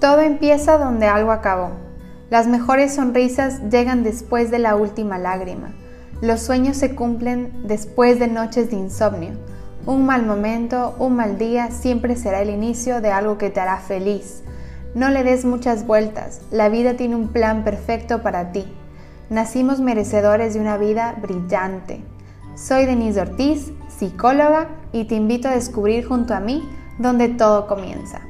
Todo empieza donde algo acabó. Las mejores sonrisas llegan después de la última lágrima. Los sueños se cumplen después de noches de insomnio. Un mal momento, un mal día siempre será el inicio de algo que te hará feliz. No le des muchas vueltas, la vida tiene un plan perfecto para ti. Nacimos merecedores de una vida brillante. Soy Denise Ortiz, psicóloga, y te invito a descubrir junto a mí donde todo comienza.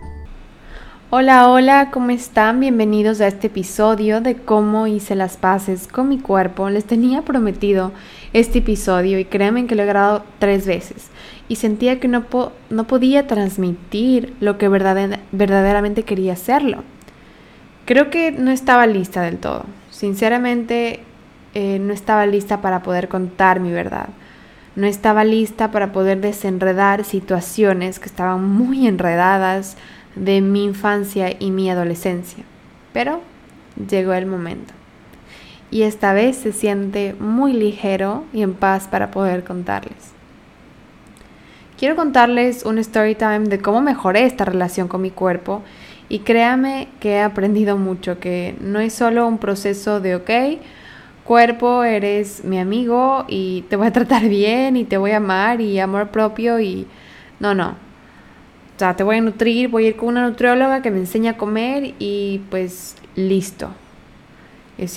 Hola, hola, ¿cómo están? Bienvenidos a este episodio de cómo hice las paces con mi cuerpo. Les tenía prometido este episodio y créanme que lo he grabado tres veces y sentía que no, podía transmitir lo que verdaderamente quería hacerlo. Creo que no estaba lista del todo. Sinceramente, eh, no estaba lista para poder contar mi verdad. No estaba lista para poder desenredar situaciones que estaban muy enredadas de mi infancia y mi adolescencia. Pero llegó el momento. Y esta vez se siente muy ligero y en paz para poder contarles. Quiero contarles un story time de cómo mejoré esta relación con mi cuerpo y créame que he aprendido mucho, que no es solo un proceso de, ok, cuerpo, eres mi amigo y te voy a tratar bien y te voy a amar y amor propio y no, no, o sea, te voy a nutrir, voy a ir con una nutrióloga que me enseña a comer y pues listo.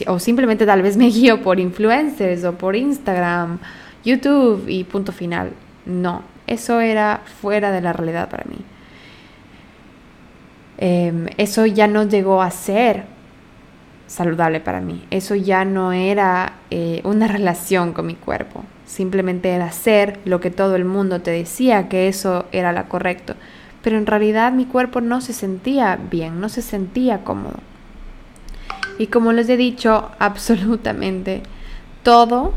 O simplemente tal vez me guío por influencers o por Instagram, YouTube y punto final. No, eso era fuera de la realidad para mí. Em, eso ya no llegó a ser saludable para mí. Eso ya no era eh, una relación con mi cuerpo. Simplemente era ser lo que todo el mundo te decía que eso era lo correcto pero en realidad mi cuerpo no se sentía bien, no se sentía cómodo. Y como les he dicho, absolutamente todo,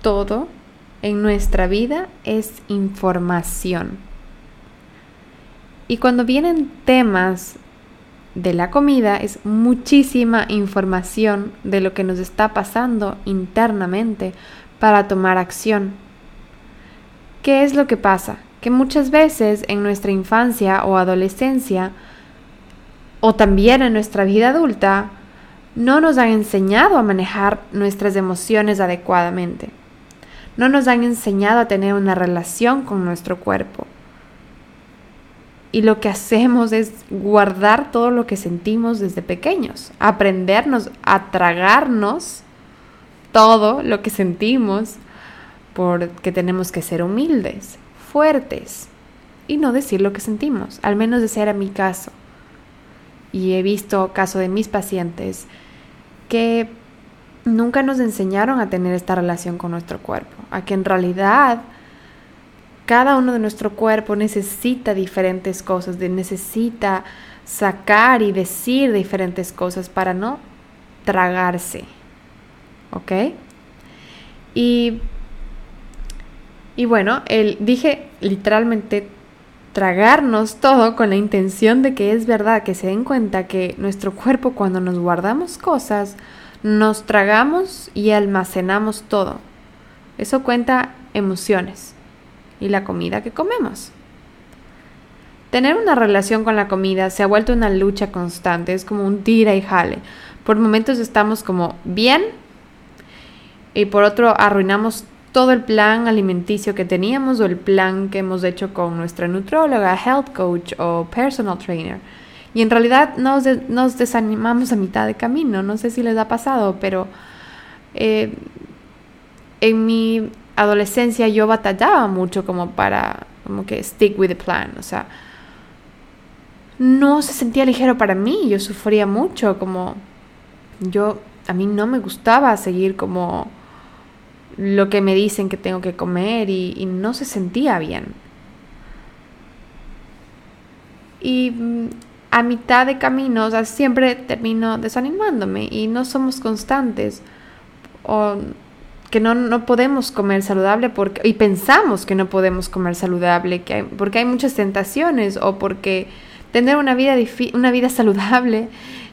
todo en nuestra vida es información. Y cuando vienen temas de la comida es muchísima información de lo que nos está pasando internamente para tomar acción. ¿Qué es lo que pasa? Que muchas veces en nuestra infancia o adolescencia, o también en nuestra vida adulta, no nos han enseñado a manejar nuestras emociones adecuadamente. No nos han enseñado a tener una relación con nuestro cuerpo. Y lo que hacemos es guardar todo lo que sentimos desde pequeños, aprendernos a tragarnos todo lo que sentimos porque tenemos que ser humildes fuertes y no decir lo que sentimos, al menos ese era mi caso. Y he visto caso de mis pacientes que nunca nos enseñaron a tener esta relación con nuestro cuerpo, a que en realidad cada uno de nuestro cuerpo necesita diferentes cosas, necesita sacar y decir diferentes cosas para no tragarse. ¿Ok? Y y bueno, él, dije literalmente tragarnos todo con la intención de que es verdad, que se den cuenta que nuestro cuerpo cuando nos guardamos cosas, nos tragamos y almacenamos todo. Eso cuenta emociones y la comida que comemos. Tener una relación con la comida se ha vuelto una lucha constante, es como un tira y jale. Por momentos estamos como bien y por otro arruinamos todo el plan alimenticio que teníamos o el plan que hemos hecho con nuestra nutróloga, health coach o personal trainer. Y en realidad nos, desanimamos a mitad de camino. No sé si les ha pasado, pero eh, en mi adolescencia yo batallaba mucho como para, como que stick with the plan. O sea, no se sentía ligero para mí. Yo sufría mucho, como yo, a mí no me gustaba seguir como lo que me dicen que tengo que comer y, no se sentía bien. Y mm, a mitad de camino, o sea, siempre termino desanimándome y no somos constantes. O que no, no podemos comer saludable porque, y pensamos que no podemos comer saludable que porque hay muchas tentaciones o porque tener una vida, una vida saludable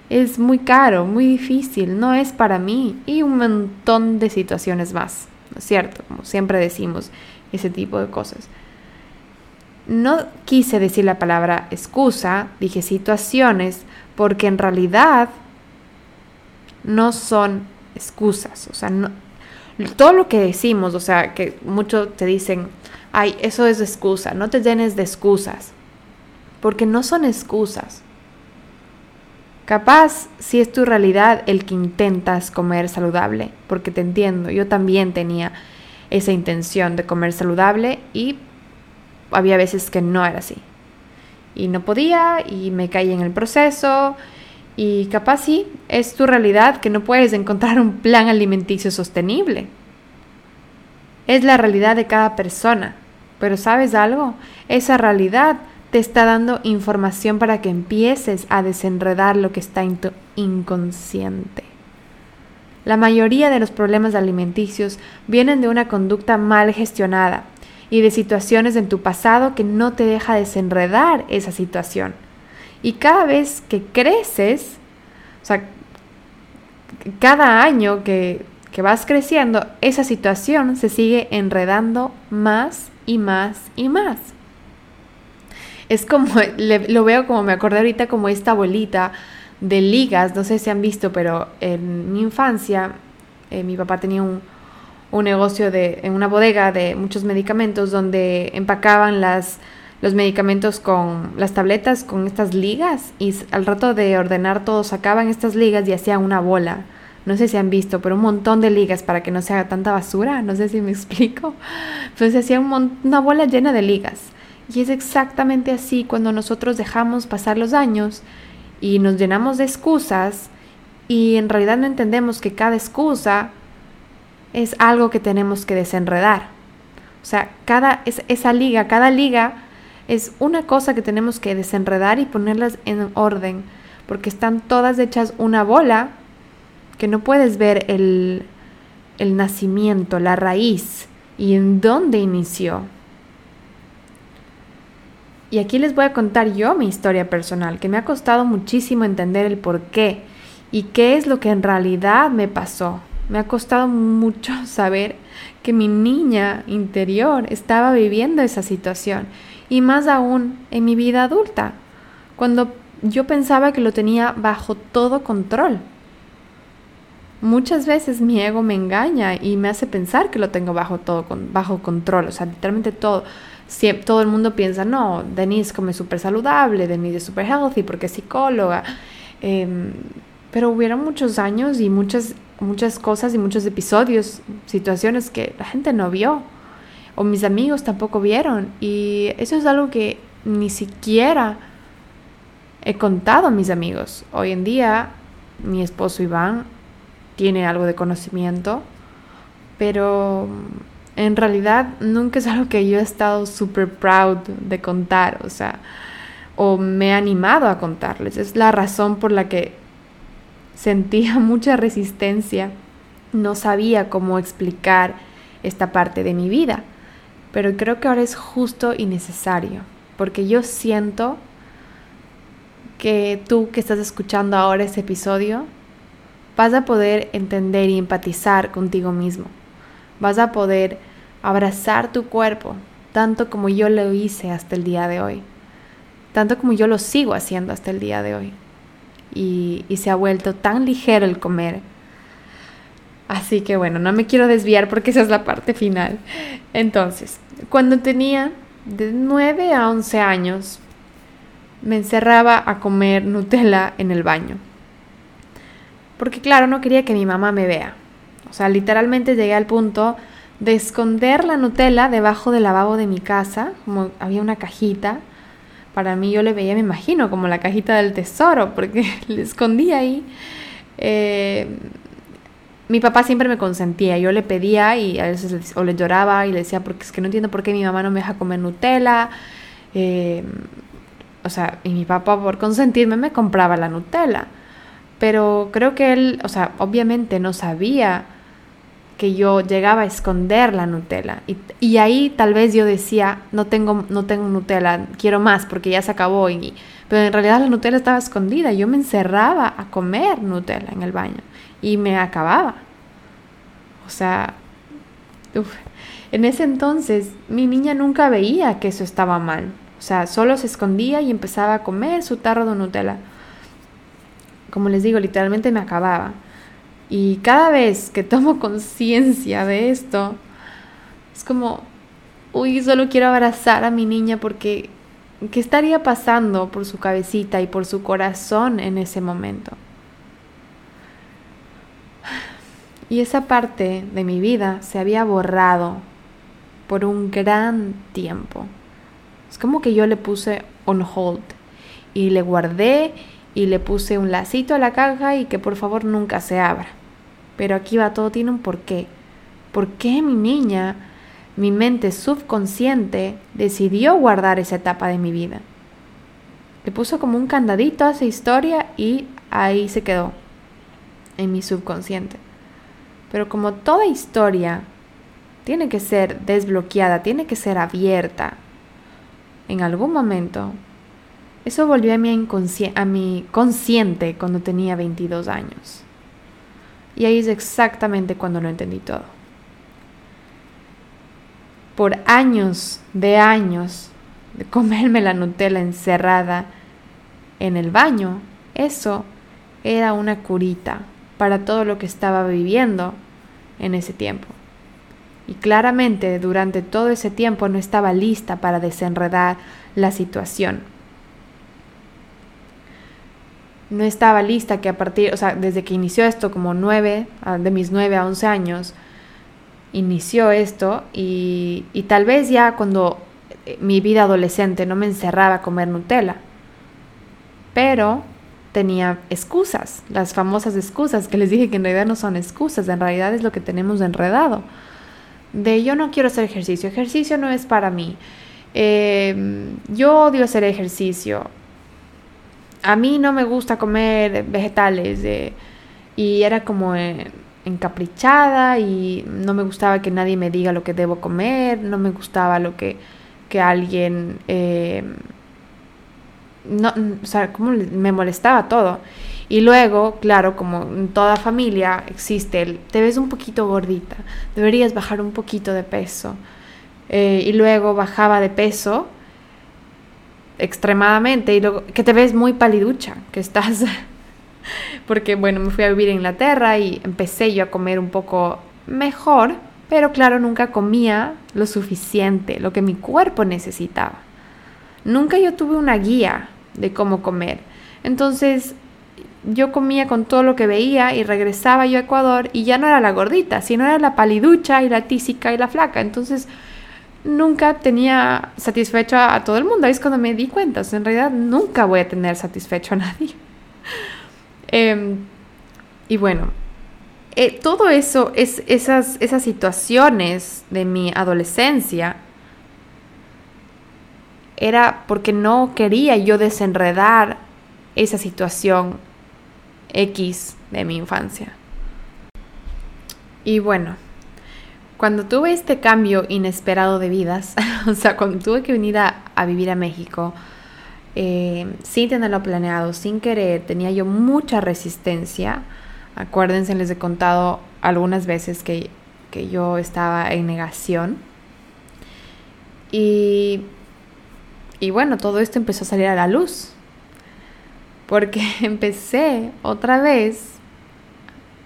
es muy caro, muy difícil, no es para mí y un montón de situaciones más, ¿no es cierto? Como siempre decimos ese tipo de cosas. no quise decir la palabra excusa, dije situaciones, porque en realidad no son excusas. O sea, no, todo lo que decimos, o sea, que muchos te dicen, ay, eso es excusa, no te llenes de excusas, porque no son excusas. Capaz si es tu realidad el que intentas comer saludable, porque te entiendo, yo también tenía esa intención de comer saludable y había veces que no era así. Y no podía y me caí en el proceso y capaz sí, es tu realidad que no puedes encontrar un plan alimenticio sostenible. Es la realidad de cada persona. Pero ¿sabes algo? Esa realidad te está dando información para que empieces a desenredar lo que está en tu inconsciente. La mayoría de los problemas alimenticios vienen de una conducta mal gestionada y de situaciones en tu pasado que no te deja desenredar esa situación. Y cada vez que creces, o sea, cada año que, vas creciendo, esa situación se sigue enredando más y más y más. Es como, lo veo como me acordé ahorita como esta bolita de ligas, no sé si han visto, pero en mi infancia eh, mi papá tenía un, un negocio de, en una bodega de muchos medicamentos donde empacaban las los medicamentos con las tabletas con estas ligas y al rato de ordenar todo sacaban estas ligas y hacían una bola. No sé si han visto, pero un montón de ligas para que no se haga tanta basura. No sé si me explico. Entonces hacía una bola llena de ligas. Y es exactamente así cuando nosotros dejamos pasar los años y nos llenamos de excusas y en realidad no entendemos que cada excusa es algo que tenemos que desenredar. O sea, cada, esa liga, cada liga es una cosa que tenemos que desenredar y ponerlas en orden, porque están todas hechas una bola que no puedes ver el, el nacimiento, la raíz y en dónde inició. Y aquí les voy a contar yo mi historia personal, que me ha costado muchísimo entender el por qué y qué es lo que en realidad me pasó. Me ha costado mucho saber que mi niña interior estaba viviendo esa situación y más aún en mi vida adulta, cuando yo pensaba que lo tenía bajo todo control. Muchas veces mi ego me engaña y me hace pensar que lo tengo bajo todo bajo control, o sea, literalmente todo. Si, todo el mundo piensa, no, Denise come súper saludable, Denise es súper healthy porque es psicóloga. Em, pero hubieron muchos años y muchas, muchas cosas y muchos episodios, situaciones que la gente no vio o mis amigos tampoco vieron. Y eso es algo que ni siquiera he contado a mis amigos. Hoy en día mi esposo Iván tiene algo de conocimiento, pero en realidad nunca es algo que yo he estado súper proud de contar, o sea, o me he animado a contarles. Es la razón por la que sentía mucha resistencia, no sabía cómo explicar esta parte de mi vida pero creo que ahora es justo y necesario, porque yo siento que tú que estás escuchando ahora este episodio, vas a poder entender y empatizar contigo mismo, vas a poder abrazar tu cuerpo, tanto como yo lo hice hasta el día de hoy, tanto como yo lo sigo haciendo hasta el día de hoy. Y, y se ha vuelto tan ligero el comer, Así que bueno, no me quiero desviar porque esa es la parte final. Entonces, cuando tenía de 9 a 11 años, me encerraba a comer Nutella en el baño. Porque claro, no quería que mi mamá me vea. O sea, literalmente llegué al punto de esconder la Nutella debajo del lavabo de mi casa, como había una cajita. Para mí yo le veía, me imagino, como la cajita del tesoro, porque le escondía ahí. Eh, mi papá siempre me consentía, yo le pedía y a veces o le lloraba y le decía, porque es que no entiendo por qué mi mamá no me deja comer Nutella. Eh, o sea, y mi papá por consentirme me compraba la Nutella. Pero creo que él, o sea, obviamente no sabía que yo llegaba a esconder la Nutella. Y, ahí tal vez yo decía, no tengo, no tengo Nutella, quiero más porque ya se acabó. Y, pero en realidad la Nutella estaba escondida. Yo me encerraba a comer Nutella en el baño y me acababa. O sea, en ese entonces mi niña nunca veía que eso estaba mal. O sea, solo se escondía y empezaba a comer su tarro de Nutella. Como les digo, literalmente me acababa. Y cada vez que tomo conciencia de esto, es como, uy, solo quiero abrazar a mi niña porque ¿qué estaría pasando por su cabecita y por su corazón en ese momento? Y esa parte de mi vida se había borrado por un gran tiempo. Es como que yo le puse on hold y le guardé y le puse un lacito a la caja y que por favor nunca se abra. Pero aquí va, todo tiene un porqué. ¿Por qué mi niña, mi mente subconsciente, decidió guardar esa etapa de mi vida? Le puso como un candadito a esa historia y ahí se quedó, en mi subconsciente. Pero como toda historia tiene que ser desbloqueada, tiene que ser abierta, en algún momento, eso volvió a mi, a mi consciente cuando tenía 22 años. Y ahí es exactamente cuando lo entendí todo. Por años de años de comerme la Nutella encerrada en el baño, eso era una curita para todo lo que estaba viviendo en ese tiempo. Y claramente durante todo ese tiempo no estaba lista para desenredar la situación no estaba lista que a partir, o sea, desde que inició esto, como nueve, de mis nueve a once años, inició esto y, y tal vez ya cuando eh, mi vida adolescente no me encerraba a comer Nutella, pero tenía excusas, las famosas excusas que les dije que en realidad no son excusas, en realidad es lo que tenemos enredado. De yo no quiero hacer ejercicio, ejercicio no es para mí. Eh, yo odio hacer ejercicio, a mí no me gusta comer vegetales y era como encaprichada y no me gustaba que nadie me diga lo que debo comer, no me gustaba lo que, que alguien... Eh, no, o sea, como me molestaba todo. Y luego, claro, como en toda familia existe el, te ves un poquito gordita, deberías bajar un poquito de peso. Eh, y luego bajaba de peso extremadamente y luego que te ves muy paliducha, que estás porque bueno, me fui a vivir a Inglaterra y empecé yo a comer un poco mejor, pero claro, nunca comía lo suficiente, lo que mi cuerpo necesitaba. Nunca yo tuve una guía de cómo comer. Entonces, yo comía con todo lo que veía y regresaba yo a Ecuador y ya no era la gordita, sino era la paliducha y la tísica y la flaca. Entonces, nunca tenía satisfecho a, todo el mundo. Ahí es cuando me di cuenta, en realidad nunca voy a tener satisfecho a nadie. Em, y bueno, eh, todo eso, es, esas, esas situaciones de mi adolescencia, era porque no quería yo desenredar esa situación X de mi infancia. Y bueno, cuando tuve este cambio inesperado de vidas, o sea, cuando tuve que venir a, vivir a México, eh, sin tenerlo planeado, sin querer, tenía yo mucha resistencia. Acuérdense, les he contado algunas veces que, que yo estaba en negación. Y, y bueno, todo esto empezó a salir a la luz. Porque empecé otra vez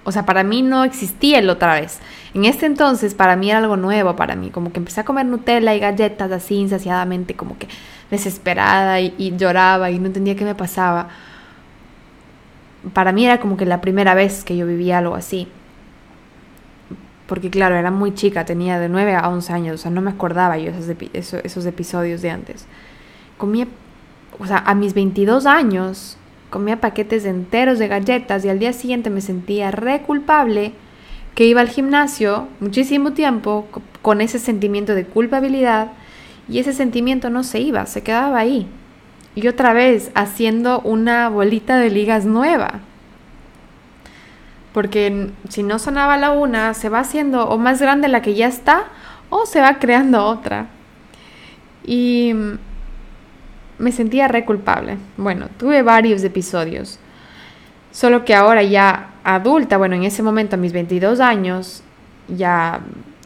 o sea, para mí no existía el otra vez. En este entonces, para mí era algo nuevo, para mí. Como que empecé a comer Nutella y galletas así insaciadamente, como que desesperada y, lloraba y no entendía qué me pasaba. Para mí era como que la primera vez que yo vivía algo así. Porque claro, era muy chica, tenía de 9 a 11 años, o sea, no me acordaba yo esos, esos episodios de antes. Comía, o sea, a mis 22 años comía paquetes enteros de galletas y al día siguiente me sentía re culpable que iba al gimnasio muchísimo tiempo con ese sentimiento de culpabilidad y ese sentimiento no se iba, se quedaba ahí. Y otra vez haciendo una bolita de ligas nueva. Porque si no sonaba la una, se va haciendo o más grande la que ya está o se va creando otra. Y me sentía re culpable. Bueno, tuve varios episodios. Solo que ahora ya adulta, bueno, en ese momento a mis 22 años, ya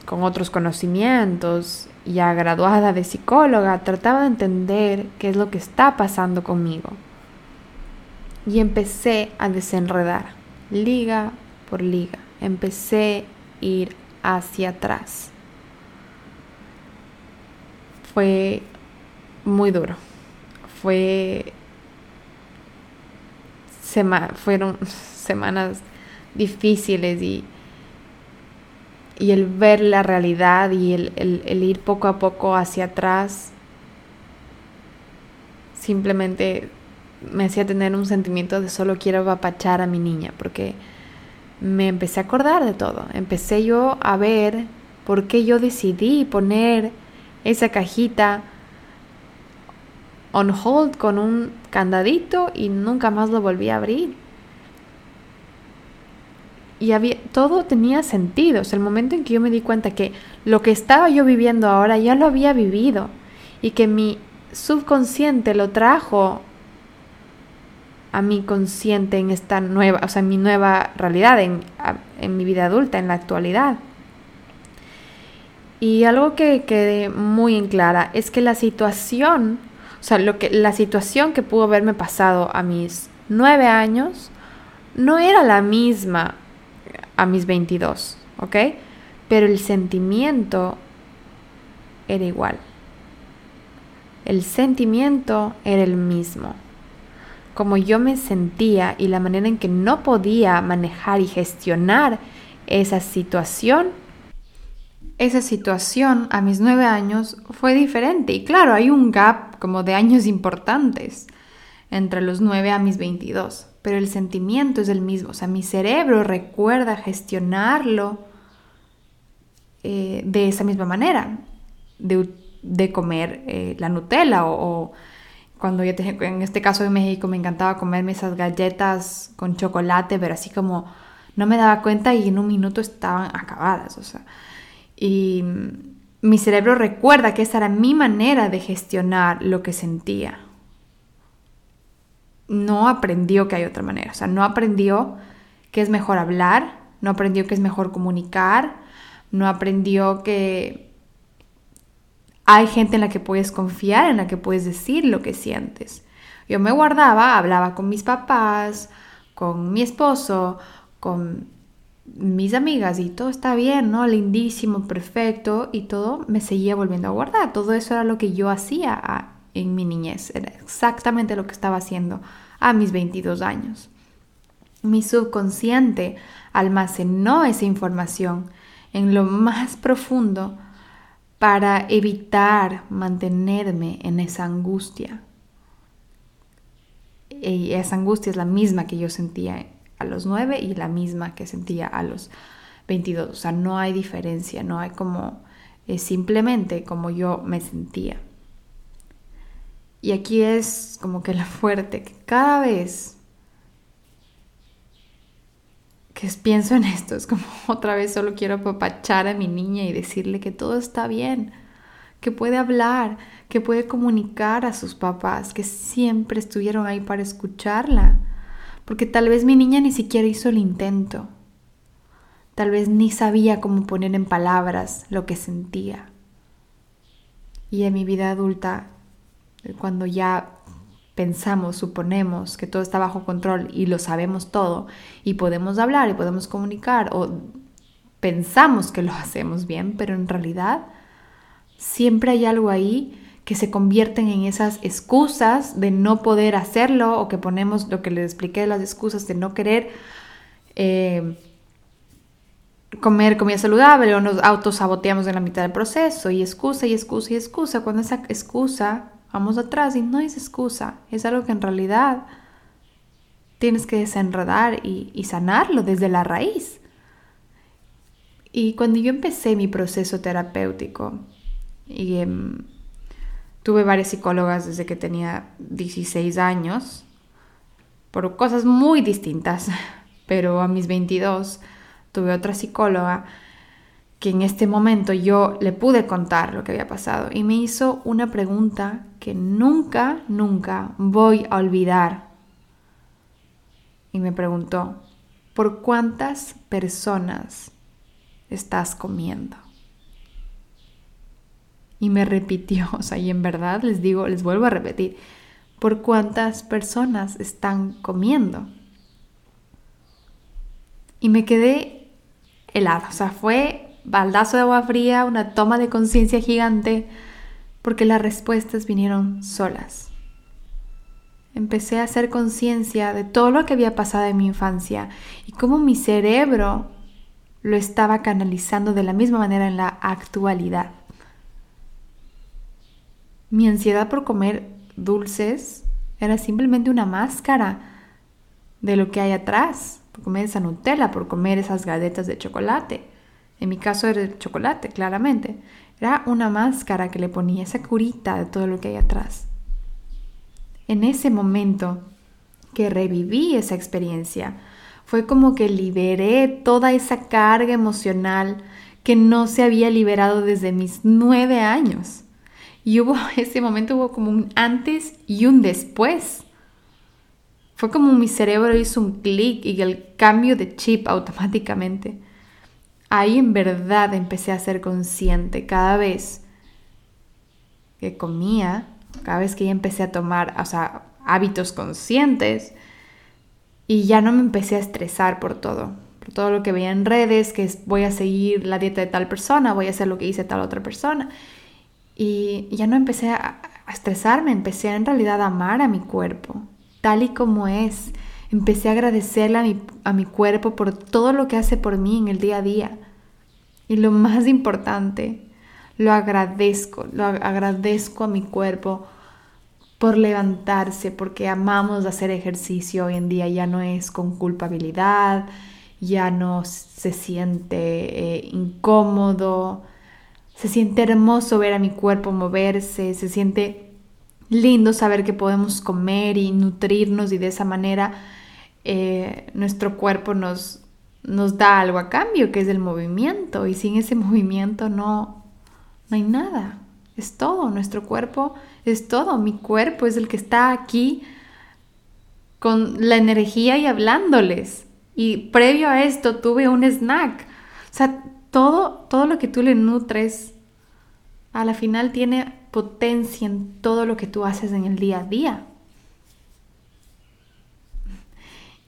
con otros conocimientos ya graduada de psicóloga, trataba de entender qué es lo que está pasando conmigo. Y empecé a desenredar, liga por liga. Empecé a ir hacia atrás. Fue muy duro. Fue fueron semanas difíciles y, y el ver la realidad y el, ir poco a poco hacia atrás simplemente me hacía tener un sentimiento de solo quiero apapachar a mi niña, porque me empecé a acordar de todo. Empecé yo a ver por qué yo decidí poner esa cajita on hold con un candadito y nunca más lo volví a abrir. Y había, todo tenía sentido. El momento en que yo me di cuenta que lo que estaba yo viviendo ahora ya lo había vivido y que mi subconsciente lo trajo a mi consciente en esta nueva, o sea, en mi nueva realidad, en, en mi vida adulta, en la actualidad. Y algo que quede muy en clara es que la situación sea, lo que, la situación que pudo haberme pasado a mis nueve años no era la misma a mis 22, ¿ok? Pero el sentimiento era igual. El sentimiento era el mismo. Como yo me sentía y la manera en que no podía manejar y gestionar esa situación esa situación a mis nueve años fue diferente. Y claro, hay un gap como de años importantes entre los nueve a mis 22, pero el sentimiento es el mismo. O sea, mi cerebro recuerda gestionarlo eh, de esa misma manera, de, comer eh, la Nutella o, cuando yo en este caso de México me encantaba comerme esas galletas con chocolate, pero así como no me daba cuenta y en un minuto estaban acabadas. O sea, y mi cerebro recuerda que esa era mi manera de gestionar lo que sentía. No aprendió que hay otra manera, o sea, no aprendió que es mejor hablar, no aprendió que es mejor comunicar, no aprendió que hay gente en la que puedes confiar, en la que puedes decir lo que sientes. Yo me guardaba, hablaba con mis papás, con mi esposo, con mis amigas y todo está bien, ¿no? Lindísimo, perfecto y todo me seguía volviendo a guardar. Todo eso era lo que yo hacía en mi niñez, era exactamente lo que estaba haciendo a mis 22 años. Mi subconsciente almacenó esa información en lo más profundo para evitar mantenerme en esa angustia. Y esa angustia es la misma que yo sentía a los 9 y la misma que sentía a los 22. O sea, no hay diferencia, no hay como es simplemente como yo me sentía. Y aquí es como que la fuerte, que cada vez que pienso en esto, es como otra vez solo quiero apapachar a mi niña y decirle que todo está bien, que puede hablar, que puede comunicar a sus papás, que siempre estuvieron ahí para escucharla porque tal vez mi niña ni siquiera hizo el intento. Tal vez ni sabía cómo poner en palabras lo que sentía. Y en mi vida adulta, cuando ya pensamos, suponemos que todo está bajo control y lo sabemos todo y podemos hablar y podemos comunicar o pensamos que lo hacemos bien, pero en realidad siempre hay algo ahí que se convierten en esas excusas de no poder hacerlo o que ponemos lo que les expliqué, las excusas de no querer eh, comer comida saludable o nos autosaboteamos en la mitad del proceso y excusa y excusa y excusa. Cuando esa excusa vamos atrás y no es excusa, es algo que en realidad tienes que desenredar y, sanarlo desde la raíz. Y cuando yo empecé mi proceso terapéutico y... Em, Tuve varias psicólogas desde que tenía 16 años, por cosas muy distintas, pero a mis 22 tuve otra psicóloga que en este momento yo le pude contar lo que había pasado y me hizo una pregunta que nunca, nunca voy a olvidar. Y me preguntó, ¿por cuántas personas estás comiendo? Y me repitió, o sea, y en verdad les digo, les vuelvo a repetir, por cuántas personas están comiendo. Y me quedé helada, o sea, fue baldazo de agua fría, una toma de conciencia gigante, porque las respuestas vinieron solas. Empecé a hacer conciencia de todo lo que había pasado en mi infancia y cómo mi cerebro lo estaba canalizando de la misma manera en la actualidad. Mi ansiedad por comer dulces era simplemente una máscara de lo que hay atrás, por comer esa Nutella, por comer esas galletas de chocolate. En mi caso era el chocolate, claramente. Era una máscara que le ponía esa curita de todo lo que hay atrás. En ese momento que reviví esa experiencia, fue como que liberé toda esa carga emocional que no se había liberado desde mis nueve años. Y hubo, ese momento hubo como un antes y un después. Fue como mi cerebro hizo un clic y el cambio de chip automáticamente. Ahí en verdad empecé a ser consciente cada vez que comía, cada vez que ya empecé a tomar, o sea, hábitos conscientes, y ya no me empecé a estresar por todo, por todo lo que veía en redes, que voy a seguir la dieta de tal persona, voy a hacer lo que dice tal otra persona. Y ya no empecé a, estresarme, empecé en realidad a amar a mi cuerpo, tal y como es. Empecé a agradecerle a mi, a mi cuerpo por todo lo que hace por mí en el día a día. Y lo más importante, lo agradezco, lo agradezco a mi cuerpo por levantarse, porque amamos hacer ejercicio hoy en día, ya no es con culpabilidad, ya no se siente eh, incómodo, se siente hermoso ver a mi cuerpo moverse, se siente lindo saber que podemos comer y nutrirnos y de esa manera eh, nuestro cuerpo nos, nos da algo a cambio, que es el movimiento, y sin ese movimiento no, no hay nada. Es todo, nuestro cuerpo es todo, mi cuerpo es el que está aquí con la energía y hablándoles. Y previo a esto tuve un snack. O sea, todo, todo lo que tú le nutres, a la final tiene potencia en todo lo que tú haces en el día a día.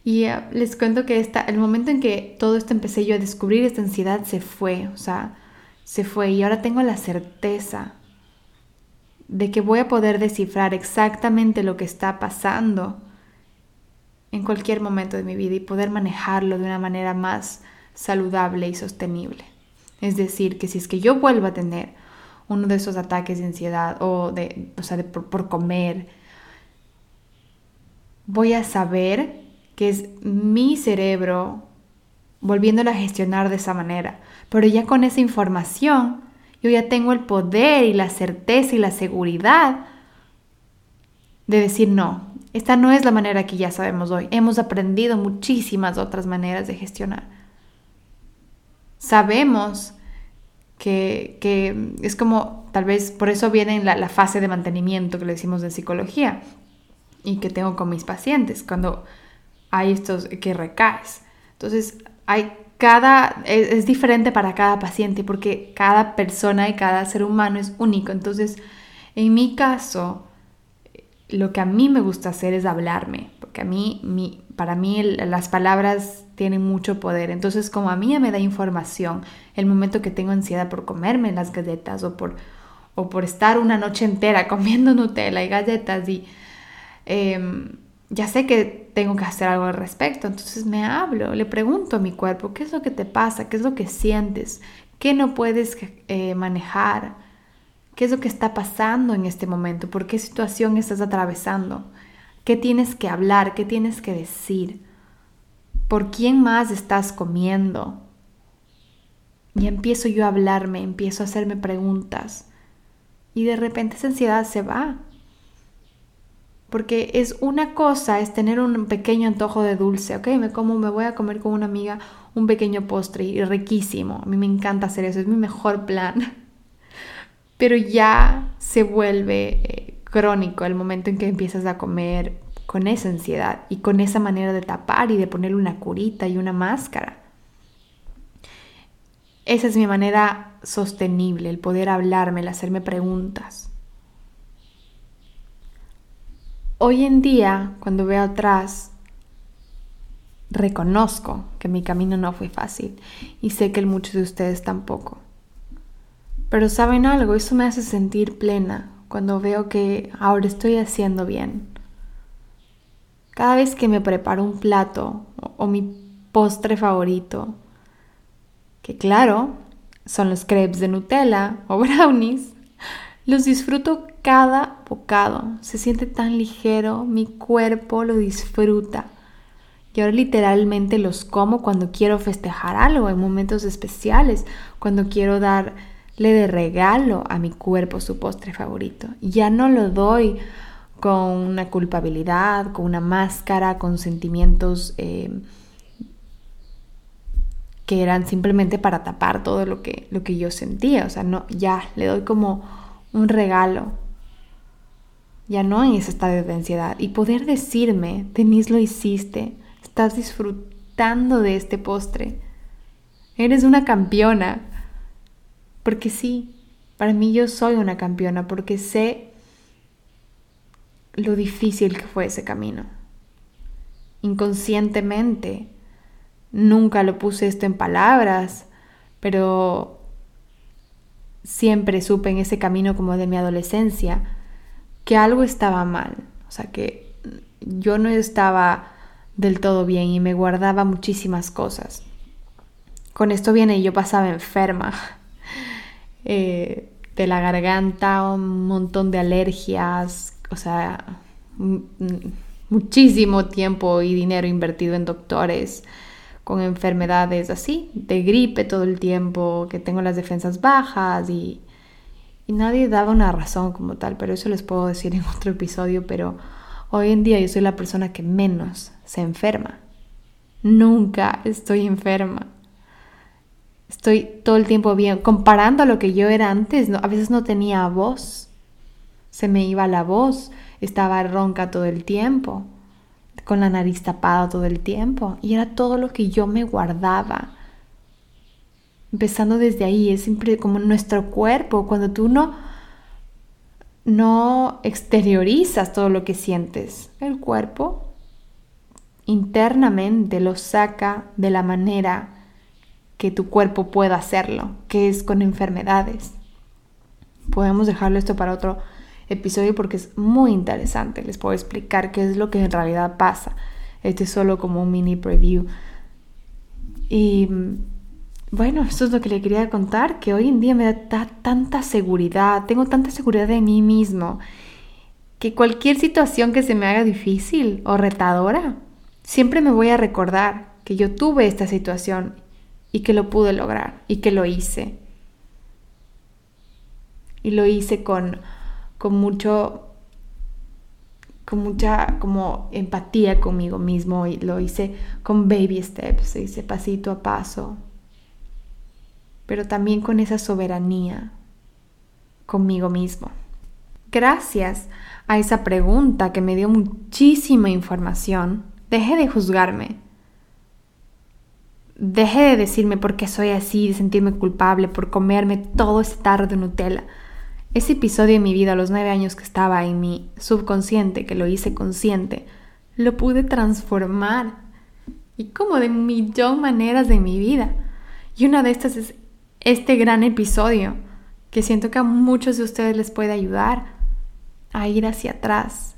Y eh, les cuento que esta, el momento en que todo esto empecé yo a descubrir esta ansiedad se fue, o sea, se fue y ahora tengo la certeza de que voy a poder descifrar exactamente lo que está pasando en cualquier momento de mi vida y poder manejarlo de una manera más saludable y sostenible. Es decir, que si es que yo vuelvo a tener uno de esos ataques de ansiedad o de, o sea, de por, por comer, voy a saber que es mi cerebro volviéndolo a gestionar de esa manera. Pero ya con esa información yo ya tengo el poder y la certeza y la seguridad de decir no, esta no es la manera que ya sabemos hoy. Hemos aprendido muchísimas otras maneras de gestionar. Sabemos que, es como, tal vez por eso viene la, la fase de mantenimiento que le decimos de psicología y que tengo con mis pacientes, cuando hay estos que recaes. Entonces, hay cada, es, diferente para cada paciente porque cada persona y cada ser humano es único. Entonces, en mi caso, lo que a mí me gusta hacer es hablarme, porque a mí, mi, para mí las palabras tienen mucho poder. Entonces, como a mí me da información, el momento que tengo ansiedad por comerme las galletas o por, o por estar una noche entera comiendo Nutella y galletas y em, ya sé que tengo que hacer algo al respecto. Entonces me hablo, le pregunto a mi cuerpo, ¿qué es lo que te pasa? ¿Qué es lo que sientes? ¿Qué no puedes eh, manejar? ¿Qué es lo que está pasando en este momento? ¿Por qué situación estás atravesando? ¿Qué tienes que hablar? ¿Qué tienes que decir? ¿Por quién más estás comiendo? Y empiezo yo a hablarme, empiezo a hacerme preguntas. Y de repente esa ansiedad se va. Porque es una cosa, es tener un pequeño antojo de dulce, ¿ok? Me como, me voy a comer con una amiga un pequeño postre y riquísimo. A mí me encanta hacer eso, es mi mejor plan. Pero ya se vuelve eh, crónico el momento en que empiezas a comer con esa ansiedad y con esa manera de tapar y de ponerle una curita y una máscara. esa es mi manera sostenible, el poder hablarme, el hacerme preguntas. Hoy en día, cuando veo atrás, reconozco que mi camino no fue fácil y sé que el muchos de ustedes tampoco. Pero saben algo, eso me hace sentir plena cuando veo que ahora estoy haciendo bien. Cada vez que me preparo un plato o, mi postre favorito, que claro, son los crepes de Nutella o brownies, los disfruto cada bocado. Se siente tan ligero, mi cuerpo lo disfruta. Y ahora literalmente los como cuando quiero festejar algo, en momentos especiales, cuando quiero darle de regalo a mi cuerpo su postre favorito. Ya no lo doy con una culpabilidad, con una máscara, con sentimientos eh, que eran simplemente para tapar todo lo que, lo que yo sentía. O sea, no, ya le doy como un regalo. Ya no en ese estado de ansiedad. Y poder decirme, Denise, lo hiciste, estás disfrutando de este postre. Eres una campeona. Porque sí, para mí yo soy una campeona, porque sé lo difícil que fue ese camino. Inconscientemente Nunca lo puse esto en palabras, pero siempre supe en ese camino como de mi adolescencia que algo estaba mal, o sea que yo no estaba del todo bien y me guardaba muchísimas cosas. Con esto viene yo pasaba enferma eh, de la garganta, un montón de alergias, o sea, muchísimo tiempo y dinero invertido en doctores con enfermedades así, de gripe todo el tiempo, que tengo las defensas bajas y, y nadie daba una razón como tal, pero eso les puedo decir en otro episodio, pero hoy en día yo soy la persona que menos se enferma. Nunca estoy enferma. Estoy todo el tiempo bien. Comparando a lo que yo era antes, a veces no tenía voz. Se me iba la voz, estaba ronca todo el tiempo con la nariz tapada todo el tiempo. Y era todo lo que yo me guardaba. Empezando desde ahí, es siempre como nuestro cuerpo, cuando tú no, no exteriorizas todo lo que sientes, el cuerpo internamente lo saca de la manera que tu cuerpo pueda hacerlo, que es con enfermedades. Podemos dejarlo esto para otro episodio porque es muy interesante. Les puedo explicar qué es lo que en realidad pasa. Este es solo como un mini preview. Y bueno, esto es lo que le quería contar, que hoy en día me da tanta seguridad, tengo tanta seguridad de mí mismo, que cualquier situación que se me haga difícil o retadora, siempre me voy a recordar que yo tuve esta situación y que lo pude lograr y que lo hice. Y lo hice con con mucho con mucha como empatía conmigo mismo y lo hice con baby steps, hice pasito a paso, pero también con esa soberanía conmigo mismo. Gracias a esa pregunta que me dio muchísima información, dejé de juzgarme. Dejé de decirme por qué soy así, de sentirme culpable por comerme todo ese tarro de Nutella ese episodio de mi vida a los nueve años que estaba en mi subconsciente, que lo hice consciente, lo pude transformar. Y como de millón maneras de mi vida. Y una de estas es este gran episodio, que siento que a muchos de ustedes les puede ayudar a ir hacia atrás.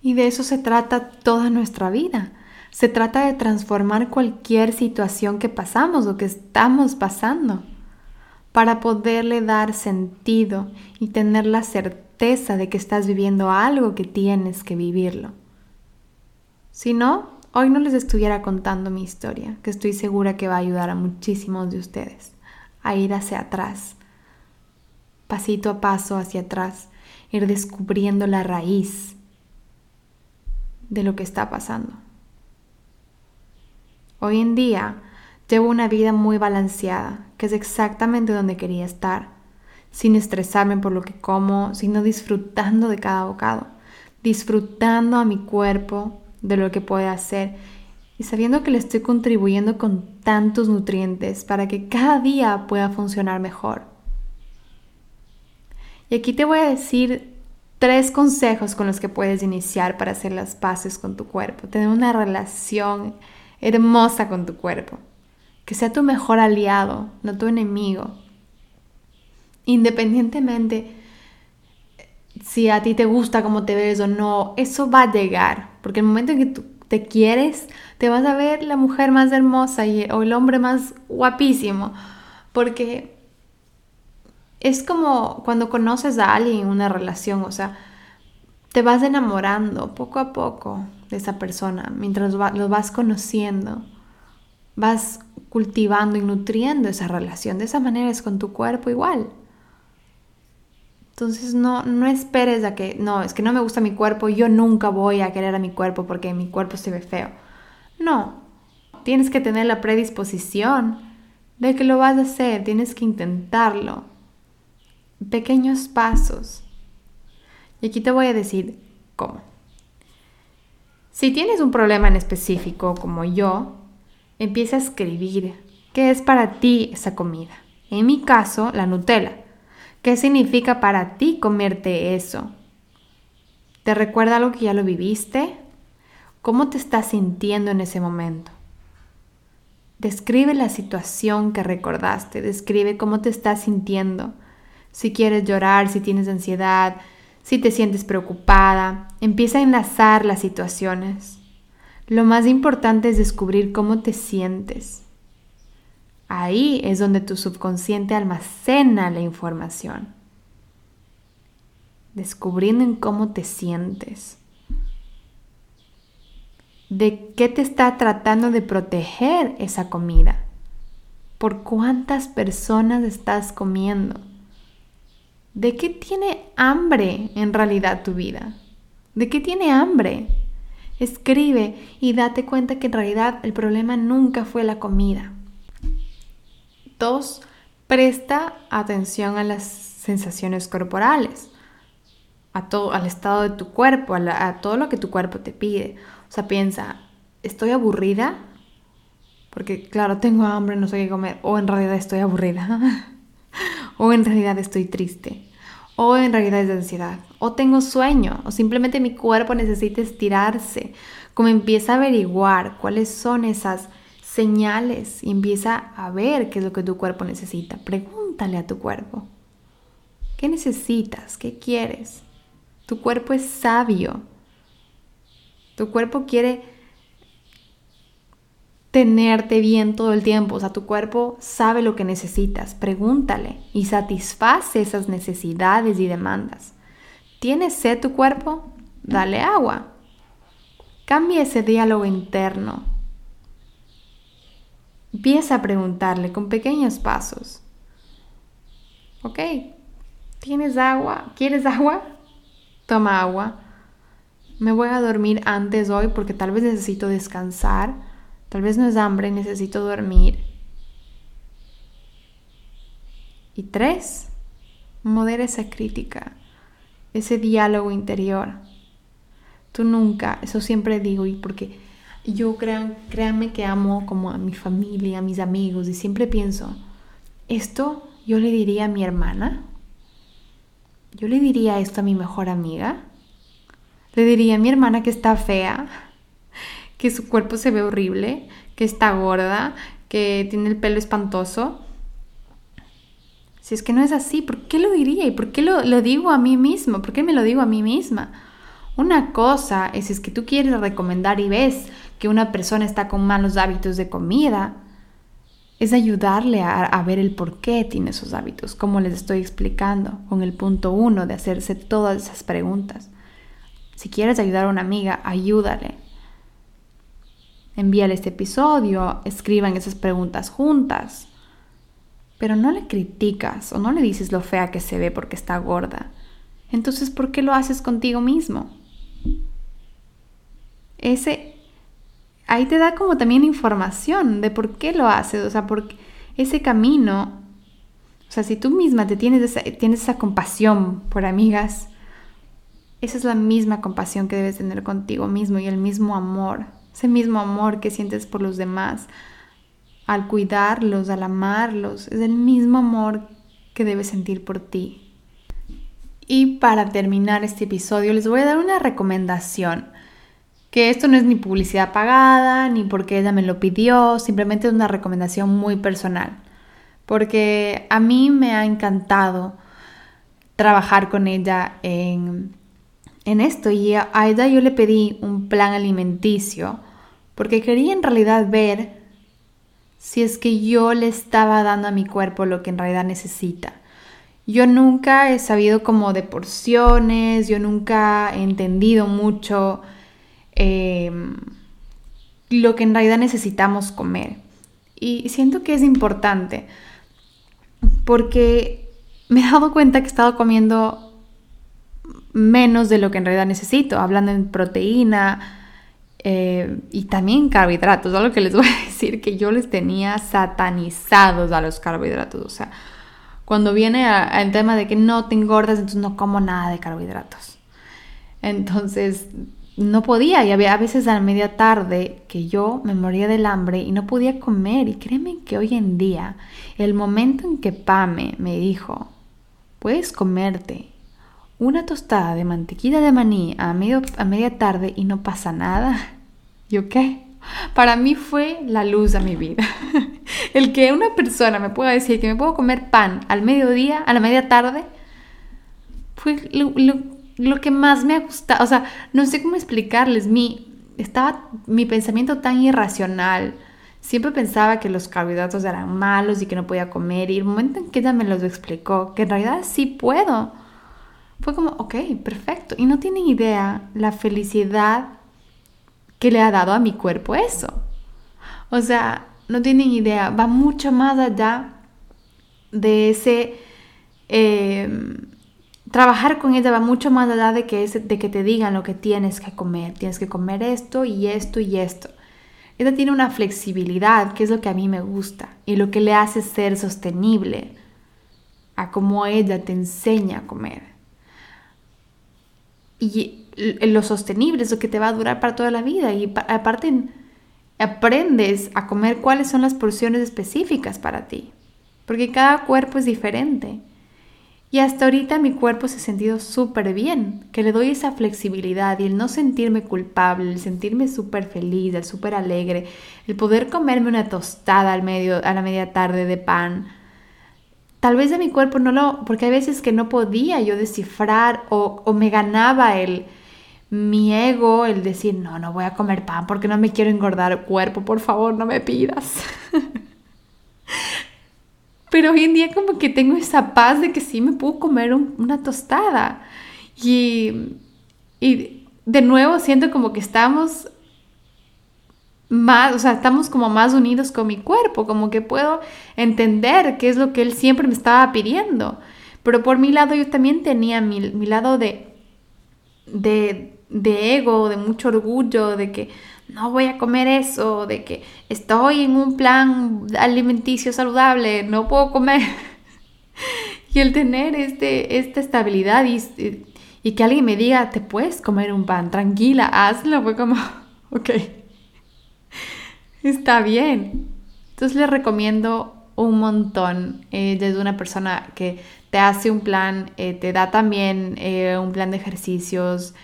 Y de eso se trata toda nuestra vida. Se trata de transformar cualquier situación que pasamos o que estamos pasando para poderle dar sentido y tener la certeza de que estás viviendo algo que tienes que vivirlo. Si no, hoy no les estuviera contando mi historia, que estoy segura que va a ayudar a muchísimos de ustedes a ir hacia atrás, pasito a paso hacia atrás, ir descubriendo la raíz de lo que está pasando. Hoy en día, Llevo una vida muy balanceada, es exactamente donde quería estar, sin estresarme por lo que como, sino disfrutando de cada bocado, disfrutando a mi cuerpo de lo que puede hacer y sabiendo que le estoy contribuyendo con tantos nutrientes para que cada día pueda funcionar mejor. Y aquí te voy a decir tres consejos con los que puedes iniciar para hacer las paces con tu cuerpo, tener una relación hermosa con tu cuerpo, que sea tu mejor aliado, no tu enemigo. Independientemente si a ti te gusta cómo te ves o no, eso va a llegar, porque el momento en que tú te quieres, te vas a ver la mujer más hermosa y, o el hombre más guapísimo, porque es como cuando conoces a alguien en una relación, o sea, te vas enamorando poco a poco de esa persona, mientras lo vas conociendo, vas cultivando y nutriendo esa relación. De esa manera es con tu cuerpo igual. Entonces no, no esperes a que, no, es que no me gusta mi cuerpo, yo nunca voy a querer a mi cuerpo porque mi cuerpo se ve feo. No, tienes que tener la predisposición de que lo vas a hacer, tienes que intentarlo. Pequeños pasos. Y aquí te voy a decir cómo. Si tienes un problema en específico, como yo, empieza a escribir qué es para ti esa comida. En mi caso, la Nutella. ¿Qué significa para ti comerte eso? ¿Te recuerda algo que ya lo viviste? ¿Cómo te estás sintiendo en ese momento? Describe la situación que recordaste, describe cómo te estás sintiendo. Si quieres llorar, si tienes ansiedad, si te sientes preocupada, empieza a enlazar las situaciones. Lo más importante es descubrir cómo te sientes. Ahí es donde tu subconsciente almacena la información, descubriendo en cómo te sientes, de qué te está tratando de proteger esa comida, por cuántas personas estás comiendo, de qué tiene hambre en realidad tu vida, de qué tiene hambre. Escribe y date cuenta que en realidad el problema nunca fue la comida Dos, presta atención a las sensaciones corporales, a todo, al estado de tu cuerpo, a, todo lo que tu cuerpo te pide. O sea, piensa, ¿estoy aburrida? Porque claro, tengo hambre, no sé qué comer. O en realidad estoy aburrida. o en realidad estoy triste. O en realidad es de ansiedad. O tengo sueño. O simplemente mi cuerpo necesita estirarse. Como empieza a averiguar cuáles son esas señales y empieza a ver qué es lo que tu cuerpo necesita. Pregúntale a tu cuerpo. ¿Qué necesitas? ¿Qué quieres? Tu cuerpo es sabio. Tu cuerpo quiere tenerte bien todo el tiempo. O sea, tu cuerpo sabe lo que necesitas. Pregúntale y satisface esas necesidades y demandas. ¿Tienes sed tu cuerpo? Dale agua. Cambia ese diálogo interno Empieza a preguntarle con pequeños pasos. ¿Ok? ¿Tienes agua? ¿Quieres agua? Toma agua. Me voy a dormir antes hoy porque tal vez necesito descansar. Tal vez no es hambre, necesito dormir. Y tres, modera esa crítica, ese diálogo interior. Tú nunca, eso siempre digo, y porque yo crean, que amo como a mi familia, a mis amigos y siempre pienso, esto yo le diría a mi hermana, yo le diría esto a mi mejor amiga, le diría a mi hermana que está fea, que su cuerpo se ve horrible, que está gorda, que tiene el pelo espantoso. Si es que no es así, ¿por qué lo diría? ¿Y por qué lo, lo digo a mí mismo? ¿Por qué me lo digo a mí misma? Una cosa es, es que tú quieres recomendar y ves que una persona está con malos hábitos de comida, es ayudarle a, ver el por qué tiene esos hábitos, como les estoy explicando con el punto uno de hacerse todas esas preguntas. Si quieres ayudar a una amiga, ayúdale. Envíale este episodio, escriban esas preguntas juntas. Pero no le criticas o no le dices lo fea que se ve porque está gorda. Entonces, ¿por qué lo haces contigo mismo? Ese ahí te da como también información de por qué lo haces, o sea, por ese camino, o sea, si tú misma te tienes esa, tienes esa compasión por amigas, esa es la misma compasión que debes tener contigo mismo y el mismo amor ese mismo amor que sientes por los demás, al cuidarlos, al amarlos, es el mismo amor que debes sentir por ti. Y para terminar este episodio les voy a dar una recomendación, que esto no es ni publicidad pagada, ni porque ella me lo pidió, simplemente es una recomendación muy personal, porque a mí me ha encantado trabajar con ella en, en esto y a ella yo le pedí un plan alimenticio, porque quería en realidad ver si es que yo le estaba dando a mi cuerpo lo que en realidad necesita. Yo nunca he sabido como de porciones, yo nunca he entendido mucho em, lo que en realidad necesitamos comer. Y siento que es importante porque me he dado cuenta que he estado comiendo menos de lo que en realidad necesito, hablando en proteína, eh, y también carbohidratos, algo que les voy a decir que yo les tenía satanizados a los carbohidratos. O sea, cuando viene al tema de que no te engordas, entonces no como nada de carbohidratos. Entonces no podía y había a veces a media tarde que yo me moría del hambre y no podía comer. Y créeme que hoy en día, el momento en que Pame me dijo, puedes comerte una tostada de mantequilla de maní a, medio, a media tarde y no pasa nada. ¿Yo qué? Para mí fue la luz de mi vida. El que una persona me pueda decir que me puedo comer pan al mediodía, a la media tarde, fue lo, que más me ha gustado. O sea, no sé cómo explicarles. Mi, estaba mi pensamiento tan irracional. Siempre pensaba que los carbohidratos eran malos y que no podía comer. Y el momento en que ella me los explicó, que en realidad sí puedo fue como, ok, perfecto. Y no tienen idea la felicidad que le ha dado a mi cuerpo eso. O sea, no tienen idea, va mucho más allá de ese... Em, trabajar con ella va mucho más allá de que, de que te digan lo que tienes que comer. Tienes que comer esto y esto y esto. Ella tiene una flexibilidad, que es lo que a mí me gusta y lo que le hace ser sostenible a cómo ella te enseña a comer y lo sostenible es lo que te va a durar para toda la vida. Y aparte aprendes a comer cuáles son las porciones específicas para ti, porque cada cuerpo es diferente. Y hasta ahorita mi cuerpo se ha sentido súper bien, que le doy esa flexibilidad y el no sentirme culpable, el sentirme súper feliz, el súper alegre, el poder comerme una tostada al medio, a la media tarde de pan, Tal vez de mi cuerpo no lo, porque hay veces que no podía yo descifrar o, me ganaba el, mi ego, el decir, no, no voy a comer pan porque no me quiero engordar cuerpo, por favor, no me pidas. Pero hoy en día como que tengo esa paz de que sí me puedo comer una tostada. Y, y de nuevo siento como que estamos más, o sea, estamos como más unidos con mi cuerpo, como que puedo entender qué es lo que él siempre me estaba pidiendo. Pero por mi lado yo también tenía mi, lado de, de, de ego, de mucho orgullo, de que no voy a comer eso, de que estoy en un plan alimenticio saludable, no puedo comer. y el tener este, esta estabilidad y, y que alguien me diga, te puedes comer un pan, tranquila, hazlo, fue como, ok. Está bien. Entonces les recomiendo un montón. Eh, desde una persona que te hace un plan, eh, te da también eh, un plan de ejercicios.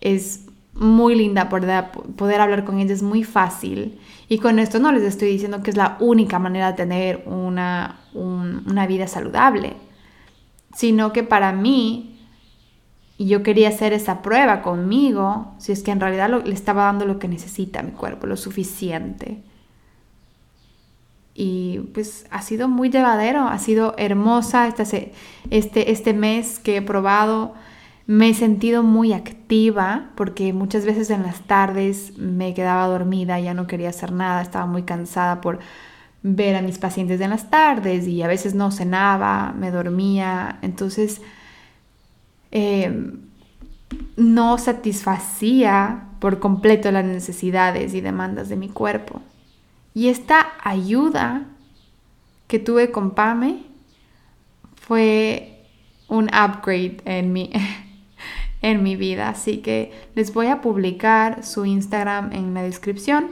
Es muy linda poder, poder hablar con ella, es muy fácil. Y con esto no les estoy diciendo que es la única manera de tener una, una vida saludable, sino que para mí y yo quería hacer esa prueba conmigo, si es que en realidad le estaba dando lo que necesita mi cuerpo, lo suficiente. Y pues ha sido muy llevadero, ha sido hermosa este, este, este mes que he probado. Me he sentido muy activa porque muchas veces en las tardes me quedaba dormida, ya no quería hacer nada, estaba muy cansada por ver a mis pacientes en las tardes y a veces no cenaba, me dormía. Entonces Em, no satisfacía por completo las necesidades y demandas de mi cuerpo. Y esta ayuda que tuve con Pame fue un upgrade en mi, en mi vida. Así que les voy a publicar su Instagram en la descripción.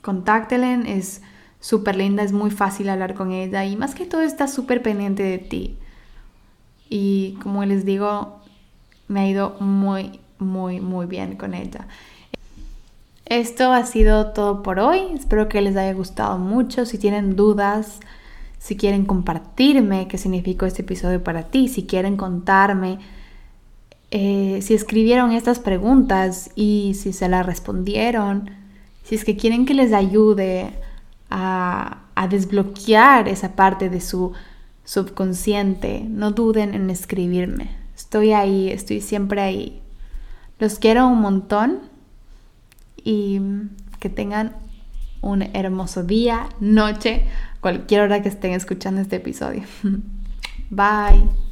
Contáctelen, es súper linda, es muy fácil hablar con ella y más que todo está súper pendiente de ti. Y como les digo, me ha ido muy, muy, muy bien con ella. Esto ha sido todo por hoy. Espero que les haya gustado mucho. Si tienen dudas, si quieren compartirme qué significó este episodio para ti, si quieren contarme eh, si escribieron estas preguntas y si se las respondieron, si es que quieren que les ayude a, a desbloquear esa parte de su subconsciente, no duden en escribirme. Estoy ahí, estoy siempre ahí. Los quiero un montón y que tengan un hermoso día, noche, cualquier hora que estén escuchando este episodio. Bye.